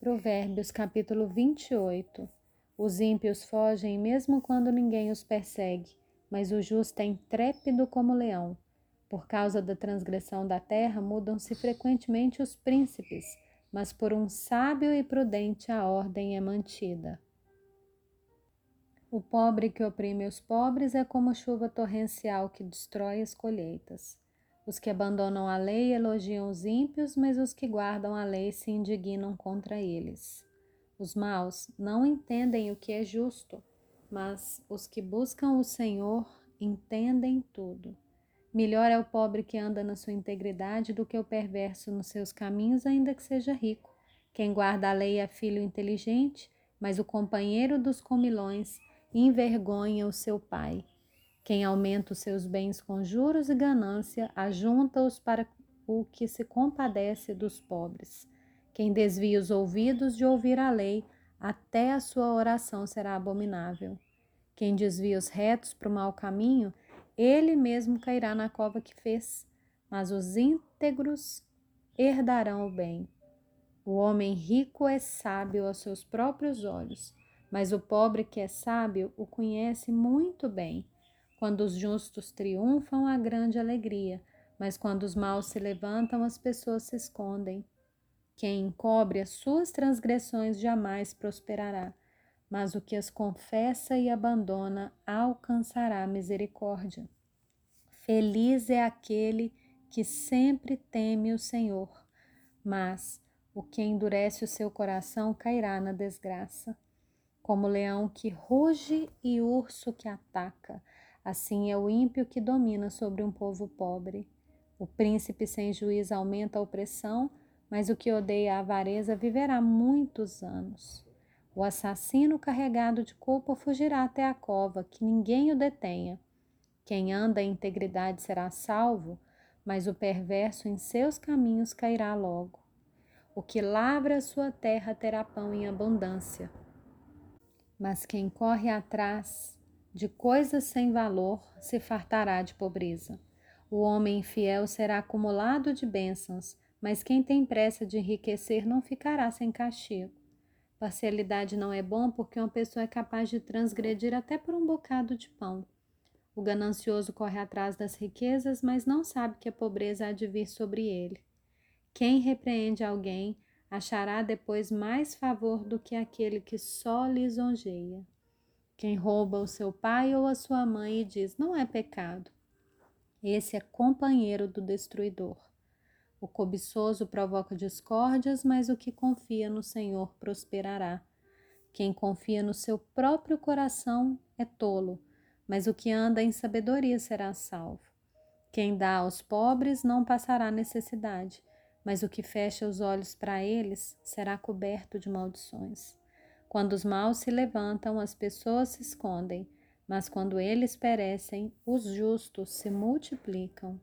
Provérbios capítulo 28 Os ímpios fogem mesmo quando ninguém os persegue, mas o justo é intrépido como leão. Por causa da transgressão da terra, mudam-se frequentemente os príncipes, mas por um sábio e prudente a ordem é mantida. O pobre que oprime os pobres é como chuva torrencial que destrói as colheitas. Os que abandonam a lei elogiam os ímpios, mas os que guardam a lei se indignam contra eles. Os maus não entendem o que é justo, mas os que buscam o Senhor entendem tudo. Melhor é o pobre que anda na sua integridade do que o perverso nos seus caminhos, ainda que seja rico. Quem guarda a lei é filho inteligente, mas o companheiro dos comilões envergonha o seu pai. Quem aumenta os seus bens com juros e ganância, ajunta-os para o que se compadece dos pobres. Quem desvia os ouvidos de ouvir a lei, até a sua oração será abominável. Quem desvia os retos para o mau caminho, ele mesmo cairá na cova que fez, mas os íntegros herdarão o bem. O homem rico é sábio aos seus próprios olhos, mas o pobre que é sábio o conhece muito bem. Quando os justos triunfam, há grande alegria, mas quando os maus se levantam, as pessoas se escondem. Quem encobre as suas transgressões jamais prosperará, mas o que as confessa e abandona alcançará misericórdia. Feliz é aquele que sempre teme o Senhor, mas o que endurece o seu coração cairá na desgraça. Como leão que ruge e urso que ataca, Assim é o ímpio que domina sobre um povo pobre. O príncipe sem juízo aumenta a opressão, mas o que odeia a avareza viverá muitos anos. O assassino carregado de culpa fugirá até a cova, que ninguém o detenha. Quem anda em integridade será salvo, mas o perverso em seus caminhos cairá logo. O que lavra a sua terra terá pão em abundância. Mas quem corre atrás de coisas sem valor se fartará de pobreza. O homem infiel será acumulado de bênçãos, mas quem tem pressa de enriquecer não ficará sem castigo. Parcialidade não é bom porque uma pessoa é capaz de transgredir até por um bocado de pão. O ganancioso corre atrás das riquezas, mas não sabe que a pobreza há de vir sobre ele. Quem repreende alguém achará depois mais favor do que aquele que só lisonjeia. Quem rouba o seu pai ou a sua mãe e diz: não é pecado. Esse é companheiro do destruidor. O cobiçoso provoca discórdias, mas o que confia no Senhor prosperará. Quem confia no seu próprio coração é tolo, mas o que anda em sabedoria será salvo. Quem dá aos pobres não passará necessidade, mas o que fecha os olhos para eles será coberto de maldições. Quando os maus se levantam, as pessoas se escondem, mas quando eles perecem, os justos se multiplicam.